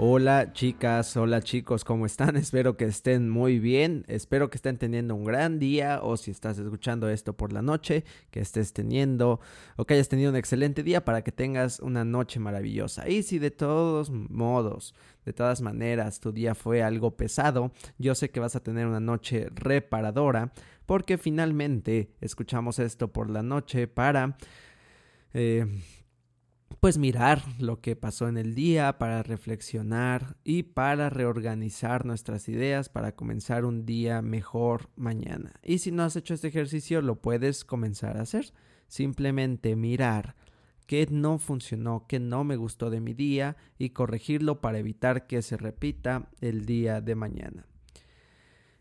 Hola chicas, hola chicos, ¿cómo están? Espero que estén muy bien, espero que estén teniendo un gran día o si estás escuchando esto por la noche, que estés teniendo o que hayas tenido un excelente día para que tengas una noche maravillosa. Y si de todos modos, de todas maneras, tu día fue algo pesado, yo sé que vas a tener una noche reparadora porque finalmente escuchamos esto por la noche para... Eh, pues mirar lo que pasó en el día, para reflexionar y para reorganizar nuestras ideas para comenzar un día mejor mañana. Y si no has hecho este ejercicio, lo puedes comenzar a hacer. Simplemente mirar qué no funcionó, qué no me gustó de mi día y corregirlo para evitar que se repita el día de mañana.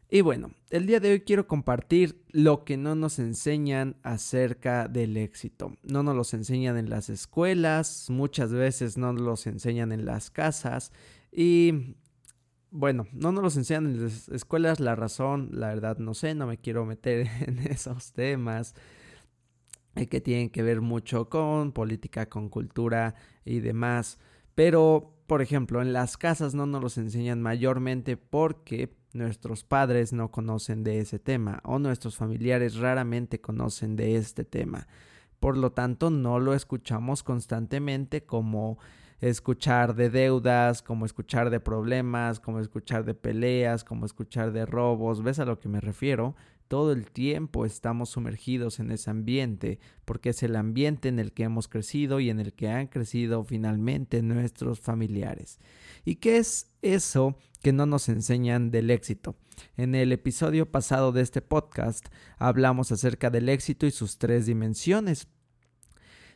Y bueno, el día de hoy quiero compartir lo que no nos enseñan acerca del éxito. No nos los enseñan en las escuelas, muchas veces no nos los enseñan en las casas y bueno, no nos los enseñan en las escuelas, la razón, la verdad no sé, no me quiero meter en esos temas eh, que tienen que ver mucho con política, con cultura y demás. Pero, por ejemplo, en las casas no nos los enseñan mayormente porque nuestros padres no conocen de ese tema o nuestros familiares raramente conocen de este tema. Por lo tanto, no lo escuchamos constantemente como escuchar de deudas, como escuchar de problemas, como escuchar de peleas, como escuchar de robos. ¿Ves a lo que me refiero? Todo el tiempo estamos sumergidos en ese ambiente, porque es el ambiente en el que hemos crecido y en el que han crecido finalmente nuestros familiares. ¿Y qué es eso que no nos enseñan del éxito? En el episodio pasado de este podcast hablamos acerca del éxito y sus tres dimensiones.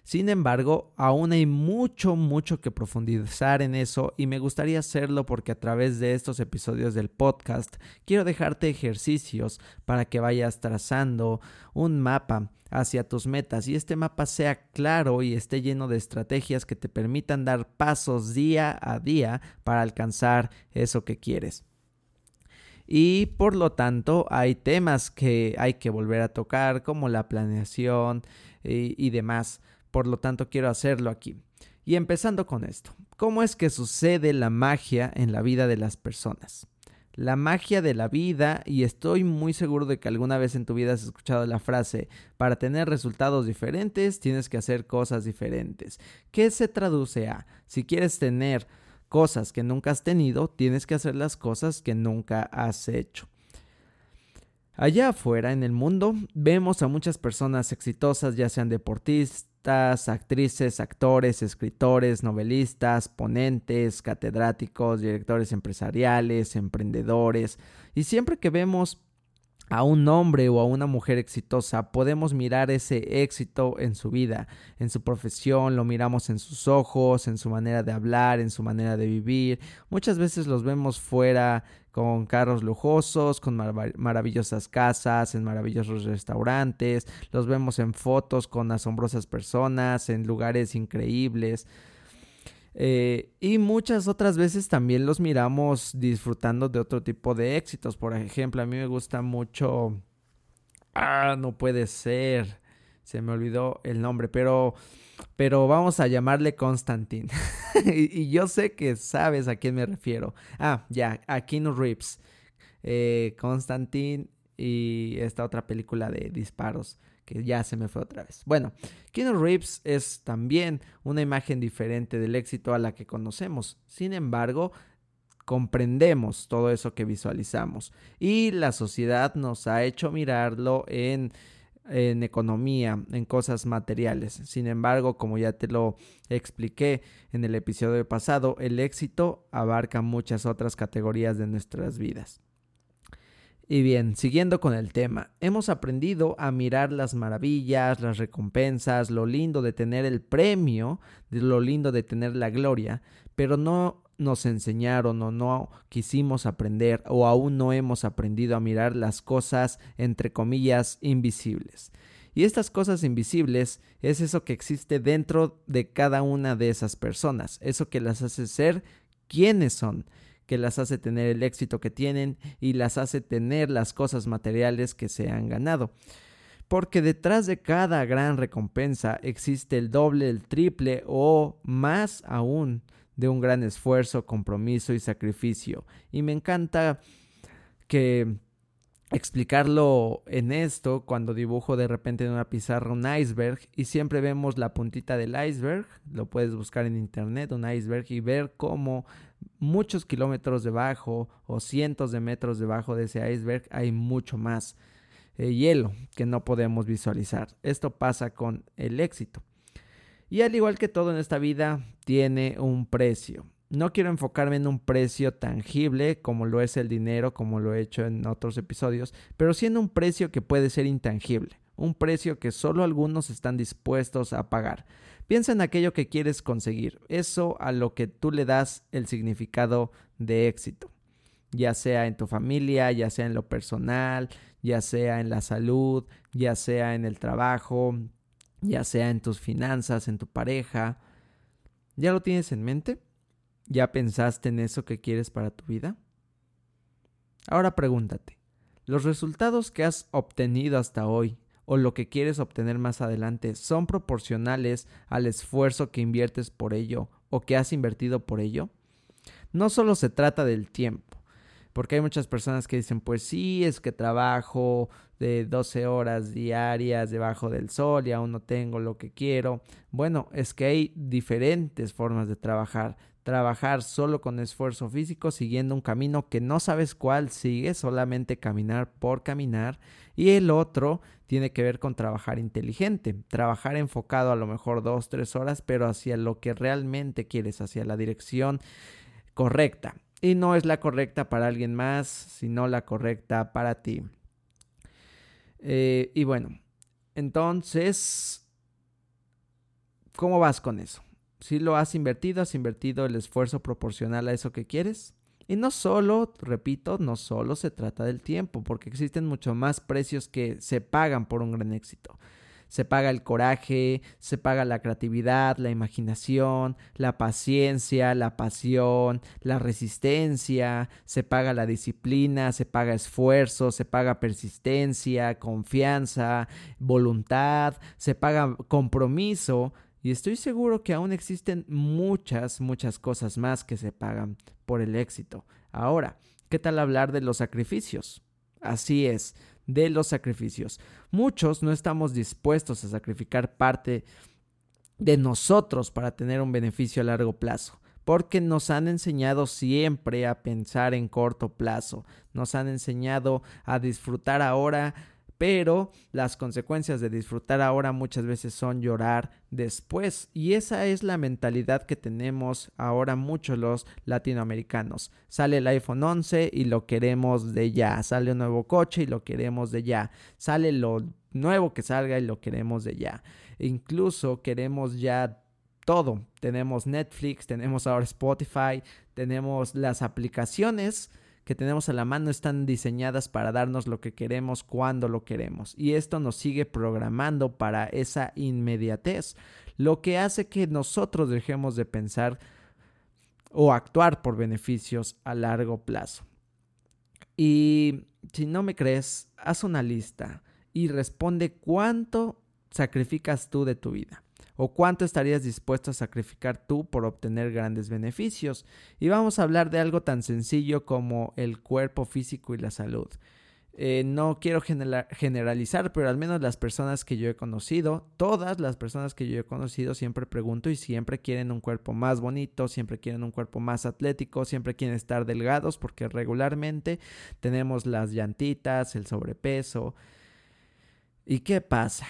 Sin embargo, aún hay mucho, mucho que profundizar en eso y me gustaría hacerlo porque a través de estos episodios del podcast quiero dejarte ejercicios para que vayas trazando un mapa hacia tus metas y este mapa sea claro y esté lleno de estrategias que te permitan dar pasos día a día para alcanzar eso que quieres. Y por lo tanto hay temas que hay que volver a tocar como la planeación y, y demás por lo tanto quiero hacerlo aquí. Y empezando con esto, ¿cómo es que sucede la magia en la vida de las personas? La magia de la vida, y estoy muy seguro de que alguna vez en tu vida has escuchado la frase, para tener resultados diferentes tienes que hacer cosas diferentes. ¿Qué se traduce a? Si quieres tener cosas que nunca has tenido, tienes que hacer las cosas que nunca has hecho. Allá afuera en el mundo vemos a muchas personas exitosas, ya sean deportistas, actrices, actores, escritores, novelistas, ponentes, catedráticos, directores empresariales, emprendedores. Y siempre que vemos a un hombre o a una mujer exitosa, podemos mirar ese éxito en su vida, en su profesión, lo miramos en sus ojos, en su manera de hablar, en su manera de vivir. Muchas veces los vemos fuera con carros lujosos, con maravillosas casas, en maravillosos restaurantes, los vemos en fotos con asombrosas personas, en lugares increíbles. Eh, y muchas otras veces también los miramos disfrutando de otro tipo de éxitos. Por ejemplo, a mí me gusta mucho... Ah, no puede ser. se me olvidó el nombre, pero, pero vamos a llamarle Constantine. y, yo sé que sabes a quién me refiero. Ah, ya, a Keanu Reeves. Eh, y esta otra película de disparos que ya se me fue otra vez. Bueno, Keanu Reeves es también una imagen diferente del éxito a la que conocemos. Sin embargo, comprendemos todo eso que visualizamos y la sociedad nos ha hecho mirarlo en en economía, en cosas materiales. Sin embargo, como ya te lo expliqué en el episodio pasado, el éxito abarca muchas otras categorías de nuestras vidas. Y bien, siguiendo con el tema, hemos aprendido a mirar las maravillas, las recompensas, lo lindo de tener el premio, lo lindo de tener la gloria, pero no nos enseñaron o no quisimos aprender o aún no hemos aprendido a mirar las cosas entre comillas invisibles. Y estas cosas invisibles es eso que existe dentro de cada una de esas personas, eso que las hace ser quienes son que las hace tener el éxito que tienen y las hace tener las cosas materiales que se han ganado. Porque detrás de cada gran recompensa existe el doble, el triple o más aún de un gran esfuerzo, compromiso y sacrificio. Y me encanta que explicarlo en esto cuando dibujo de repente en una pizarra un iceberg y siempre vemos la puntita del iceberg, lo puedes buscar en internet, un iceberg y ver cómo muchos kilómetros debajo o cientos de metros debajo de ese iceberg hay mucho más eh, hielo que no podemos visualizar. Esto pasa con el éxito. Y al igual que todo en esta vida, tiene un precio. No quiero enfocarme en un precio tangible como lo es el dinero, como lo he hecho en otros episodios, pero sí en un precio que puede ser intangible, un precio que solo algunos están dispuestos a pagar. Piensa en aquello que quieres conseguir, eso a lo que tú le das el significado de éxito, ya sea en tu familia, ya sea en lo personal, ya sea en la salud, ya sea en el trabajo, ya sea en tus finanzas, en tu pareja. ¿Ya lo tienes en mente? ¿Ya pensaste en eso que quieres para tu vida? Ahora pregúntate, ¿los resultados que has obtenido hasta hoy o lo que quieres obtener más adelante son proporcionales al esfuerzo que inviertes por ello o que has invertido por ello? No solo se trata del tiempo, porque hay muchas personas que dicen, pues sí, es que trabajo de 12 horas diarias debajo del sol y aún no tengo lo que quiero. Bueno, es que hay diferentes formas de trabajar. Trabajar solo con esfuerzo físico, siguiendo un camino que no sabes cuál sigue, solamente caminar por caminar. Y el otro tiene que ver con trabajar inteligente, trabajar enfocado a lo mejor dos, tres horas, pero hacia lo que realmente quieres, hacia la dirección correcta y no es la correcta para alguien más, sino la correcta para ti. Eh, y bueno, entonces, ¿cómo vas con eso? Si lo has invertido, has invertido el esfuerzo proporcional a eso que quieres. Y no solo, repito, no solo se trata del tiempo, porque existen mucho más precios que se pagan por un gran éxito se paga el coraje, se paga la creatividad, la imaginación, la paciencia, la pasión, la resistencia, se paga la disciplina, se paga esfuerzo, se paga persistencia, confianza, voluntad, se paga compromiso. Y estoy seguro que aún existen muchas, muchas cosas más que se pagan por el éxito. Ahora, ¿qué tal hablar de los sacrificios? Así es, de los sacrificios. Muchos no estamos dispuestos a sacrificar parte de nosotros para tener un beneficio a largo plazo porque nos han enseñado siempre a pensar en corto plazo, nos han enseñado a disfrutar ahora pero las consecuencias de disfrutar ahora muchas veces son llorar después y esa es la mentalidad que tenemos ahora muchos los latinoamericanos. Sale el iPhone 11 y lo queremos de ya, sale un nuevo coche y lo queremos de ya, sale lo nuevo que salga y lo queremos de ya. incluso queremos ya todo. Tenemos Netflix, tenemos ahora Spotify, tenemos las aplicaciones que tenemos a la mano están diseñadas para darnos lo que queremos cuando lo queremos. Y esto nos sigue programando para esa inmediatez, lo que hace que nosotros dejemos de pensar o actuar por beneficios a largo plazo. Y si no me crees, haz una lista y responde cuánto sacrificas tú de tu vida? ¿O cuánto estarías dispuesto a sacrificar tú por obtener grandes beneficios? Y vamos a hablar de algo tan sencillo como el cuerpo físico y la salud. Eh, no quiero generalizar, pero al menos las personas que yo he conocido, todas las personas que yo he conocido siempre pregunto y siempre quieren un cuerpo más bonito, siempre quieren un cuerpo más atlético, siempre quieren estar delgados porque regularmente tenemos las llantitas, el sobrepeso. ¿Y qué pasa?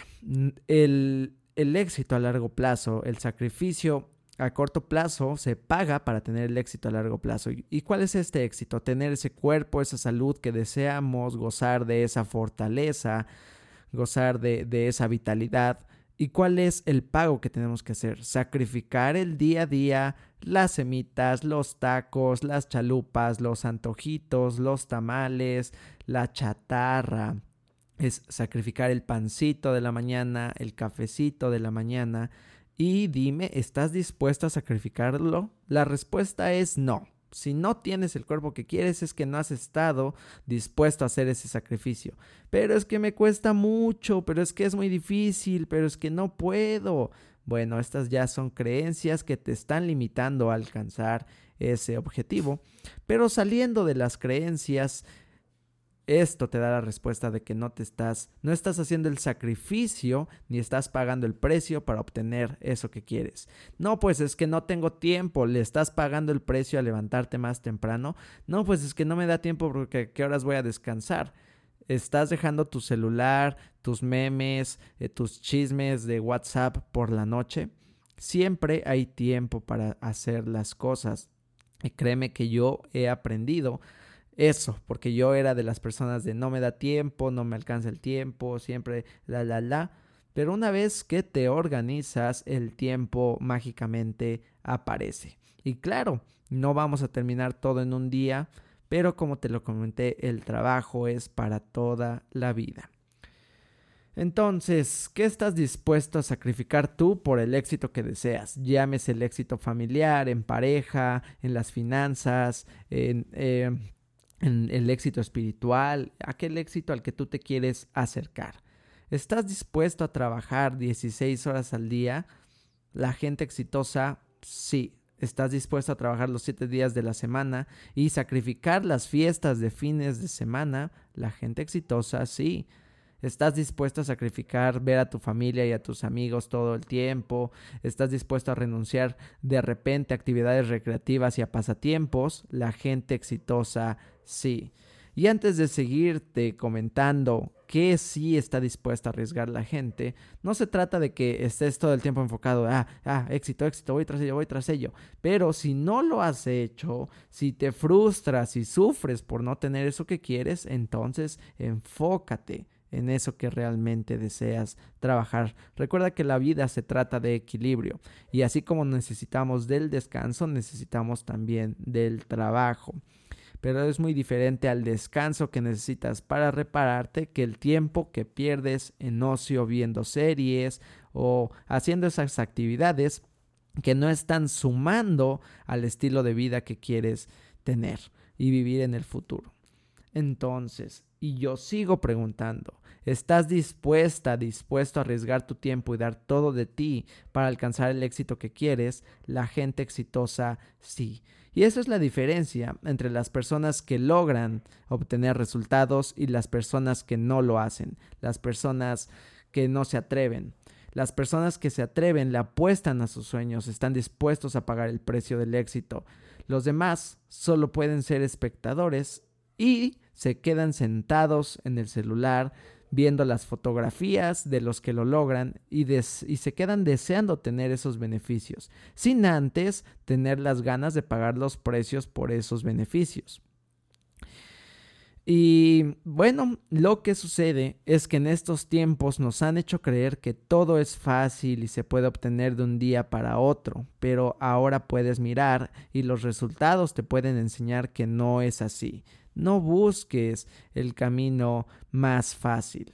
El, el éxito a largo plazo, el sacrificio a corto plazo se paga para tener el éxito a largo plazo. ¿Y cuál es este éxito? Tener ese cuerpo, esa salud que deseamos, gozar de esa fortaleza, gozar de, de esa vitalidad. ¿Y cuál es el pago que tenemos que hacer? Sacrificar el día a día, las semitas, los tacos, las chalupas, los antojitos, los tamales, la chatarra. Es sacrificar el pancito de la mañana, el cafecito de la mañana y dime, ¿estás dispuesto a sacrificarlo? La respuesta es no. Si no tienes el cuerpo que quieres es que no has estado dispuesto a hacer ese sacrificio. Pero es que me cuesta mucho, pero es que es muy difícil, pero es que no puedo. Bueno, estas ya son creencias que te están limitando a alcanzar ese objetivo. Pero saliendo de las creencias, esto te da la respuesta de que no te estás, no estás haciendo el sacrificio ni estás pagando el precio para obtener eso que quieres. No, pues es que no tengo tiempo, le estás pagando el precio a levantarte más temprano. No, pues es que no me da tiempo porque qué horas voy a descansar. Estás dejando tu celular, tus memes, eh, tus chismes de WhatsApp por la noche. Siempre hay tiempo para hacer las cosas. Y créeme que yo he aprendido eso, porque yo era de las personas de no me da tiempo, no me alcanza el tiempo, siempre la, la, la. Pero una vez que te organizas, el tiempo mágicamente aparece. Y claro, no vamos a terminar todo en un día, pero como te lo comenté, el trabajo es para toda la vida. Entonces, ¿qué estás dispuesto a sacrificar tú por el éxito que deseas? Llámese el éxito familiar, en pareja, en las finanzas, en... Eh, el éxito espiritual, aquel éxito al que tú te quieres acercar. ¿Estás dispuesto a trabajar 16 horas al día? La gente exitosa, sí. ¿Estás dispuesto a trabajar los 7 días de la semana y sacrificar las fiestas de fines de semana? La gente exitosa, sí. ¿Estás dispuesto a sacrificar ver a tu familia y a tus amigos todo el tiempo? ¿Estás dispuesto a renunciar de repente a actividades recreativas y a pasatiempos? La gente exitosa sí. Y antes de seguirte comentando qué sí está dispuesta a arriesgar la gente, no se trata de que estés todo el tiempo enfocado, ah, ah, éxito, éxito, voy tras ello, voy tras ello. Pero si no lo has hecho, si te frustras y sufres por no tener eso que quieres, entonces enfócate en eso que realmente deseas trabajar. Recuerda que la vida se trata de equilibrio y así como necesitamos del descanso, necesitamos también del trabajo pero es muy diferente al descanso que necesitas para repararte que el tiempo que pierdes en ocio viendo series o haciendo esas actividades que no están sumando al estilo de vida que quieres tener y vivir en el futuro. Entonces, y yo sigo preguntando, ¿estás dispuesta, dispuesto a arriesgar tu tiempo y dar todo de ti para alcanzar el éxito que quieres? La gente exitosa sí. Y esa es la diferencia entre las personas que logran obtener resultados y las personas que no lo hacen, las personas que no se atreven. Las personas que se atreven le apuestan a sus sueños, están dispuestos a pagar el precio del éxito. Los demás solo pueden ser espectadores y se quedan sentados en el celular viendo las fotografías de los que lo logran y, se quedan deseando tener esos beneficios, sin antes tener las ganas de pagar los precios por esos beneficios. Y bueno, lo que sucede es que en estos tiempos nos han hecho creer que todo es fácil y se puede obtener de un día para otro, pero ahora puedes mirar y los resultados te pueden enseñar que no es así. No busques el camino más fácil.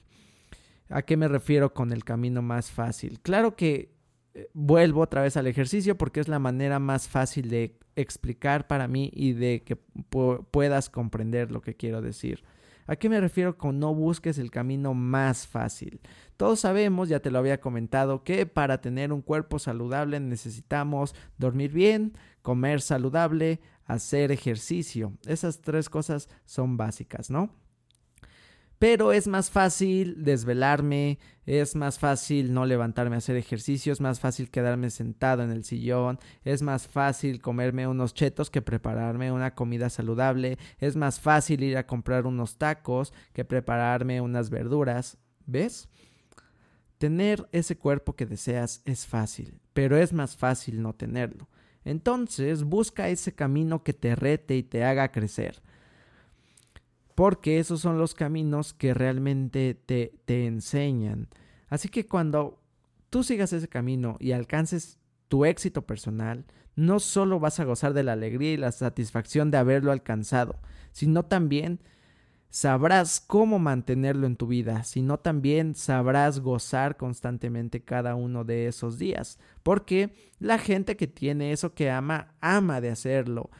¿A qué me refiero con el camino más fácil? Claro que eh, vuelvo otra vez al ejercicio porque es la manera más fácil de explicar para mí y de que puedas comprender lo que quiero decir. ¿A qué me refiero con no busques el camino más fácil? Todos sabemos, ya te lo había comentado, que para tener un cuerpo saludable necesitamos dormir bien, comer saludable, hacer ejercicio. Esas tres cosas son básicas, ¿no? Pero es más fácil desvelarme, es más fácil no levantarme a hacer ejercicio, es más fácil quedarme sentado en el sillón, es más fácil comerme unos chetos que prepararme una comida saludable, es más fácil ir a comprar unos tacos que prepararme unas verduras. ¿Ves? Tener ese cuerpo que deseas es fácil, pero es más fácil no tenerlo. Entonces busca ese camino que te rete y te haga crecer porque esos son los caminos que realmente te, te enseñan. Así que cuando tú sigas ese camino y alcances tu éxito personal, no solo vas a gozar de la alegría y la satisfacción de haberlo alcanzado, sino también sabrás cómo mantenerlo en tu vida, sino también sabrás gozar constantemente cada uno de esos días, porque la gente que tiene eso que ama, ama de hacerlo.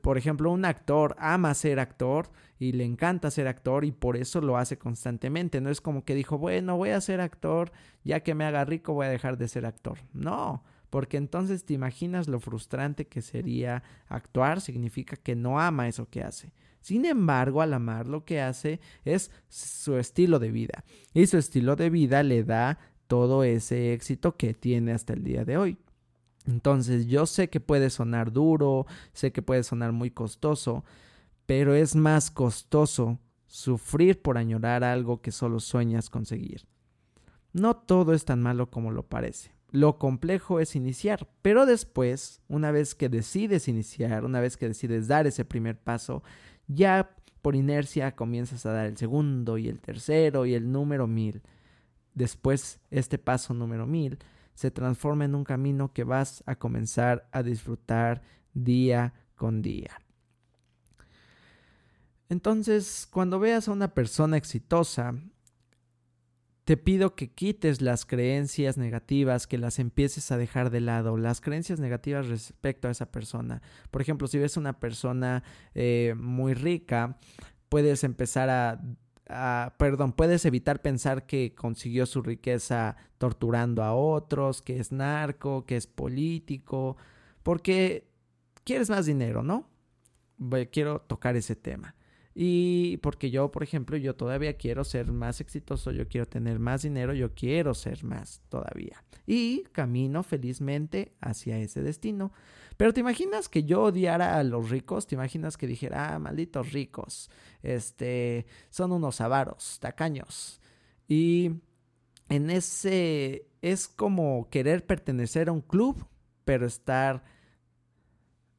por ejemplo, un actor ama ser actor y le encanta ser actor y por eso lo hace constantemente. No es como que dijo, bueno, voy a ser actor, ya que me haga rico voy a dejar de ser actor. No, porque entonces te imaginas lo frustrante que sería actuar, significa que no ama eso que hace. Sin embargo, al amar lo que hace es su estilo de vida y su estilo de vida le da todo ese éxito que tiene hasta el día de hoy. Entonces yo sé que puede sonar duro, sé que puede sonar muy costoso, pero es más costoso sufrir por añorar algo que solo sueñas conseguir. No todo es tan malo como lo parece. Lo complejo es iniciar, pero después, una vez que decides iniciar, una vez que decides dar ese primer paso, ya por inercia comienzas a dar el segundo y el tercero y el número mil. Después, este paso número mil se transforma en un camino que vas a comenzar a disfrutar día con día. Entonces, cuando veas a una persona exitosa, te pido que quites las creencias negativas, que las empieces a dejar de lado, las creencias negativas respecto a esa persona. Por ejemplo, si ves una persona eh, muy rica, puedes empezar a, perdón, puedes evitar pensar que consiguió su riqueza torturando a otros, que es narco, que es político, porque quieres más dinero, ¿no? Quiero tocar ese tema. Y porque yo, por ejemplo, yo todavía quiero ser más exitoso, yo quiero tener más dinero, yo quiero ser más todavía. Y camino felizmente hacia ese destino. Pero te imaginas que yo odiara a los ricos, te imaginas que dijera, ah, malditos ricos, este, son unos avaros, tacaños. Y en ese, es como querer pertenecer a un club, pero estar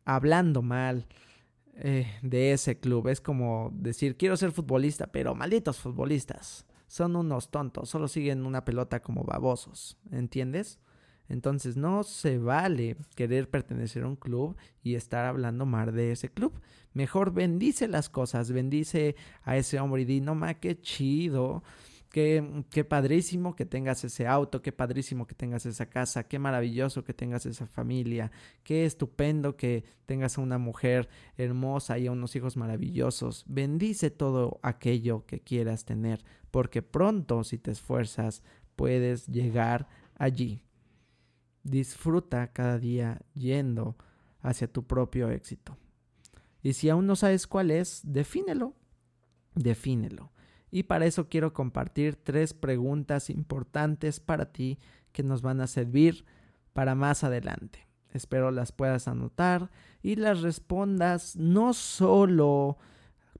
hablando mal eh, de ese club. Es como decir, quiero ser futbolista, pero malditos futbolistas. Son unos tontos, solo siguen una pelota como babosos, ¿entiendes? Entonces no se vale querer pertenecer a un club y estar hablando mal de ese club. Mejor bendice las cosas, bendice a ese hombre y di, no ma, qué chido Qué, qué, padrísimo que tengas ese auto, qué padrísimo que tengas esa casa, qué maravilloso que tengas esa familia, qué estupendo que tengas a una mujer hermosa y a unos hijos maravillosos. Bendice todo aquello que quieras tener, porque pronto, si te esfuerzas, puedes llegar allí. Disfruta cada día yendo hacia tu propio éxito. Y si aún no sabes cuál es, defínelo. Defínelo. Y para eso quiero compartir tres preguntas importantes para ti que nos van a servir para más adelante. Espero las puedas anotar y las respondas no solo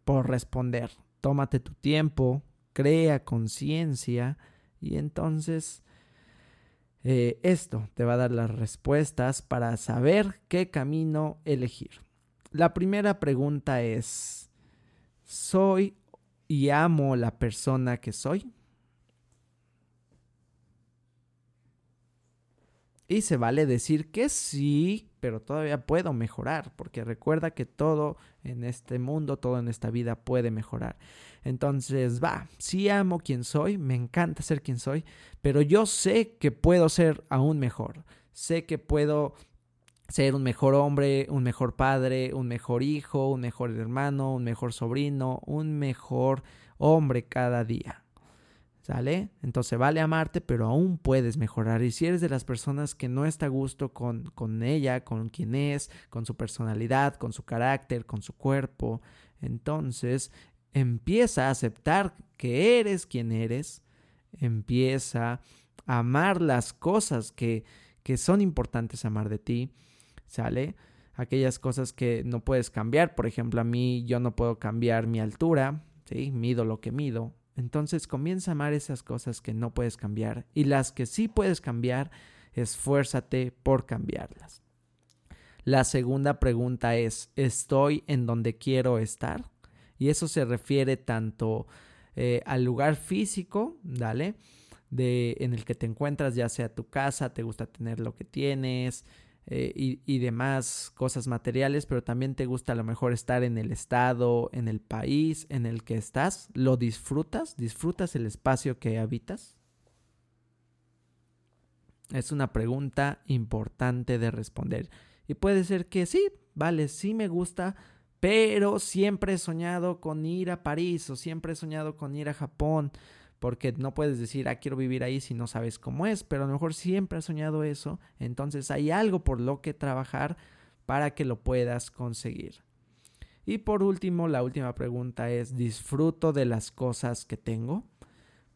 por responder. Tómate tu tiempo, crea conciencia y entonces eh, esto te va a dar las respuestas para saber qué camino elegir. La primera pregunta es, ¿soy y amo la persona que soy? Y se vale decir que sí, pero todavía puedo mejorar, porque recuerda que todo en este mundo, todo en esta vida puede mejorar. Entonces, va, sí amo quien soy, me encanta ser quien soy, pero yo sé que puedo ser aún mejor. Sé que puedo ser un mejor hombre, un mejor padre, un mejor hijo, un mejor hermano, un mejor sobrino, un mejor hombre cada día. ¿Sale? Entonces vale amarte, pero aún puedes mejorar. Y si eres de las personas que no está a gusto con, con ella, con quien es, con su personalidad, con su carácter, con su cuerpo, entonces empieza a aceptar que eres quien eres, empieza a amar las cosas que, que son importantes amar de ti, ¿sale? Aquellas cosas que no puedes cambiar, por ejemplo, a mí yo no puedo cambiar mi altura, ¿sí? Mido lo que mido, entonces comienza a amar esas cosas que no puedes cambiar y las que sí puedes cambiar, esfuérzate por cambiarlas. La segunda pregunta es, ¿estoy en donde quiero estar? Y eso se refiere tanto eh, al lugar físico, ¿dale? De, en el que te encuentras, ya sea tu casa, te gusta tener lo que tienes, eh, y, demás cosas materiales, pero también te gusta a lo mejor estar en el estado, en el país en el que estás, ¿lo disfrutas? ¿Disfrutas el espacio que habitas? Es una pregunta importante de responder. Y puede ser que sí, vale, sí me gusta, pero siempre he soñado con ir a París o siempre he soñado con ir a Japón porque no puedes decir, ah, quiero vivir ahí si no sabes cómo es, pero a lo mejor siempre has soñado eso, entonces hay algo por lo que trabajar para que lo puedas conseguir. Y por último, la última pregunta es, ¿disfruto de las cosas que tengo?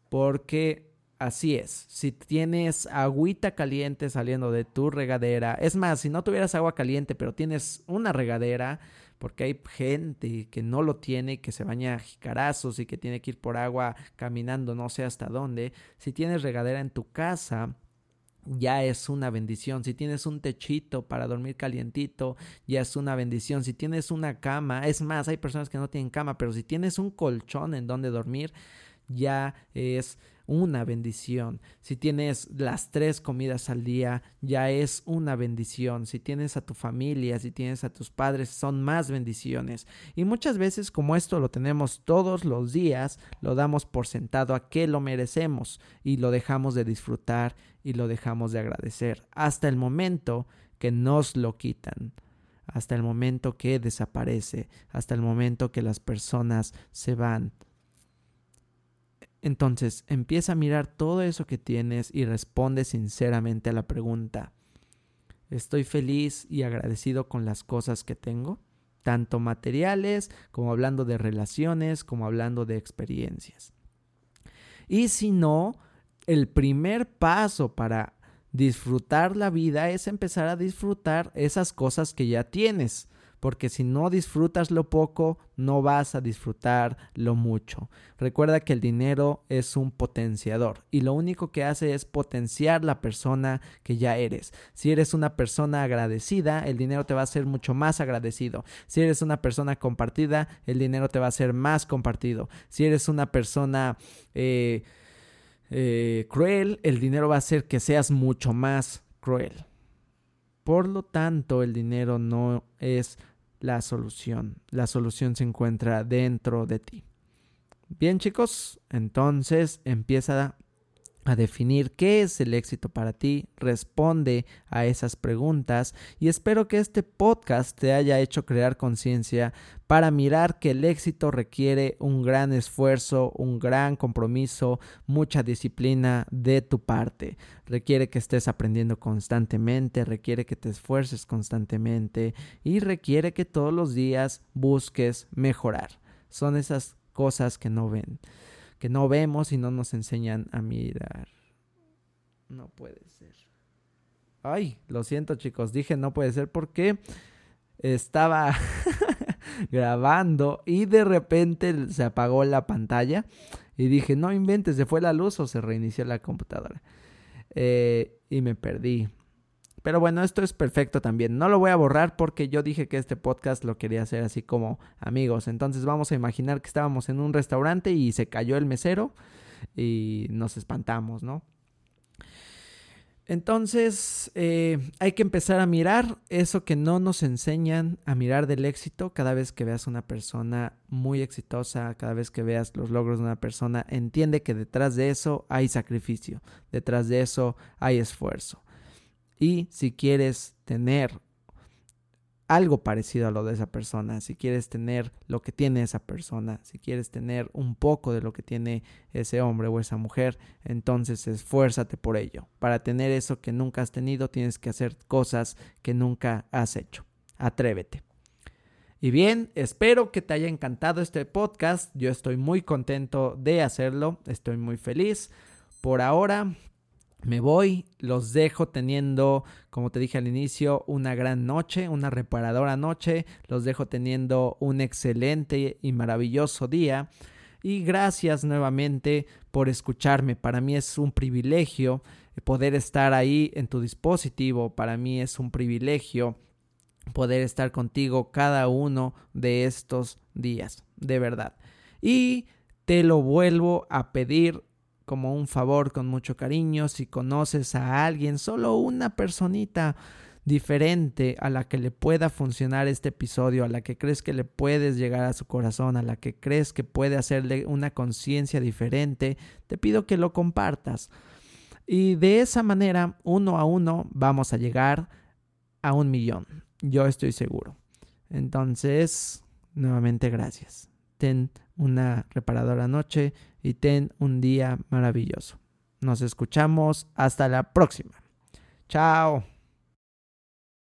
Porque así es, si tienes agüita caliente saliendo de tu regadera, es más, si no tuvieras agua caliente, pero tienes una regadera, porque hay gente que no lo tiene, que se baña a jicarazos y que tiene que ir por agua caminando no sé hasta dónde. Si tienes regadera en tu casa, ya es una bendición. Si tienes un techito para dormir calientito, ya es una bendición. Si tienes una cama, es más, hay personas que no tienen cama, pero si tienes un colchón en donde dormir, ya es una bendición. Si tienes las tres comidas al día, ya es una bendición. Si tienes a tu familia, si tienes a tus padres, son más bendiciones. Y muchas veces como esto lo tenemos todos los días, lo damos por sentado a que lo merecemos y lo dejamos de disfrutar y lo dejamos de agradecer hasta el momento que nos lo quitan hasta el momento que desaparece, hasta el momento que las personas se van, entonces empieza a mirar todo eso que tienes y responde sinceramente a la pregunta, ¿estoy feliz y agradecido con las cosas que tengo? Tanto materiales como hablando de relaciones, como hablando de experiencias. Y si no, el primer paso para disfrutar la vida es empezar a disfrutar esas cosas que ya tienes porque si no disfrutas lo poco, no vas a disfrutar lo mucho. Recuerda que el dinero es un potenciador y lo único que hace es potenciar la persona que ya eres. Si eres una persona agradecida, el dinero te va a ser mucho más agradecido. Si eres una persona compartida, el dinero te va a ser más compartido. Si eres una persona... Eh, eh, cruel, el dinero va a hacer que seas mucho más cruel. Por lo tanto, el dinero no es la solución. La solución se encuentra dentro de ti. Bien chicos, entonces empieza a definir qué es el éxito para ti, responde a esas preguntas y espero que este podcast te haya hecho crear conciencia para mirar que el éxito requiere un gran esfuerzo, un gran compromiso, mucha disciplina de tu parte. Requiere que estés aprendiendo constantemente, requiere que te esfuerces constantemente y requiere que todos los días busques mejorar. Son esas cosas que no ven que no vemos y no nos enseñan a mirar. No puede ser. Ay, lo siento chicos, dije no puede ser porque estaba grabando y de repente se apagó la pantalla y dije no inventes, se fue la luz o se reinició la computadora. Eh, y me perdí. Pero bueno, esto es perfecto también. No lo voy a borrar porque yo dije que este podcast lo quería hacer así como amigos. Entonces vamos a imaginar que estábamos en un restaurante y se cayó el mesero y nos espantamos, ¿no? Entonces eh, hay que empezar a mirar eso que no nos enseñan a mirar del éxito cada vez que veas una persona muy exitosa, cada vez que veas los logros de una persona, entiende que detrás de eso hay sacrificio, detrás de eso hay esfuerzo. Y si quieres tener algo parecido a lo de esa persona, si quieres tener lo que tiene esa persona, si quieres tener un poco de lo que tiene ese hombre o esa mujer, entonces esfuérzate por ello. Para tener eso que nunca has tenido, tienes que hacer cosas que nunca has hecho. Atrévete. Y bien, espero que te haya encantado este podcast. Yo estoy muy contento de hacerlo, estoy muy feliz. Por ahora, me voy, los dejo teniendo, como te dije al inicio, una gran noche, una reparadora noche, los dejo teniendo un excelente y maravilloso día. Y gracias nuevamente por escucharme. Para mí es un privilegio poder estar ahí en tu dispositivo. Para mí es un privilegio poder estar contigo cada uno de estos días. De verdad. Y te lo vuelvo a pedir como un favor con mucho cariño, si conoces a alguien, solo una personita diferente a la que le pueda funcionar este episodio, a la que crees que le puedes llegar a su corazón, a la que crees que puede hacerle una conciencia diferente, te pido que lo compartas. Y de esa manera, uno a uno, vamos a llegar a un millón. Yo estoy seguro. Entonces, nuevamente gracias. Ten una reparadora noche y ten un día maravilloso. Nos escuchamos hasta la próxima. Chao.